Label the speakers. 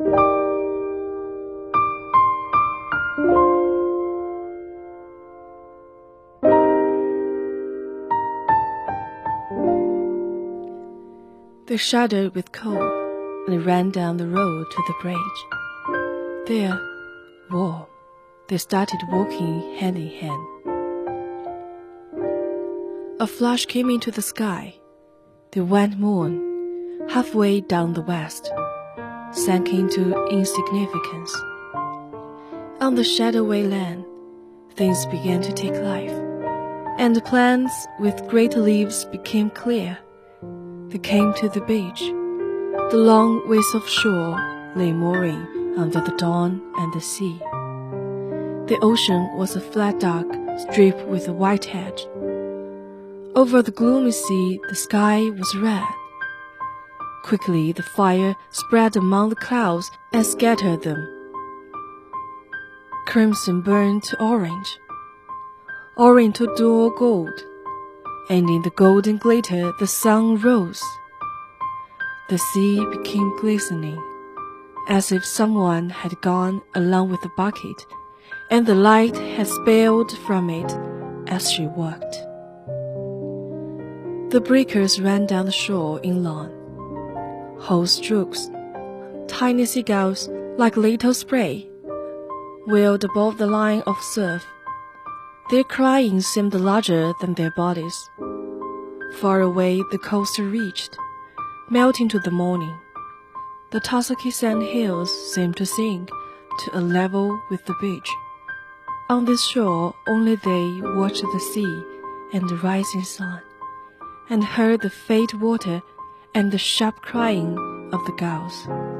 Speaker 1: They shuddered with cold and ran down the road to the bridge. There, warm, they started walking hand in hand. A flash came into the sky. The white moon, halfway down the west, sank into insignificance. On the shadowy land, things began to take life, and the plants with great leaves became clear. They came to the beach. The long waste of shore lay mooring under the dawn and the sea. The ocean was a flat dock strip with a white hedge. Over the gloomy sea, the sky was red. Quickly, the fire spread among the clouds and scattered them. Crimson burned to orange, orange to dull gold and in the golden glitter the sun rose. The sea became glistening, as if someone had gone along with a bucket, and the light had spilled from it as she walked. The breakers ran down the shore in inland. Whole strokes, tiny seagulls like little spray, wheeled above the line of surf their crying seemed larger than their bodies. Far away the coast reached, melting to the morning. The tussocky sand hills seemed to sink to a level with the beach. On this shore only they watched the sea and the rising sun, and heard the faint water and the sharp crying of the gulls.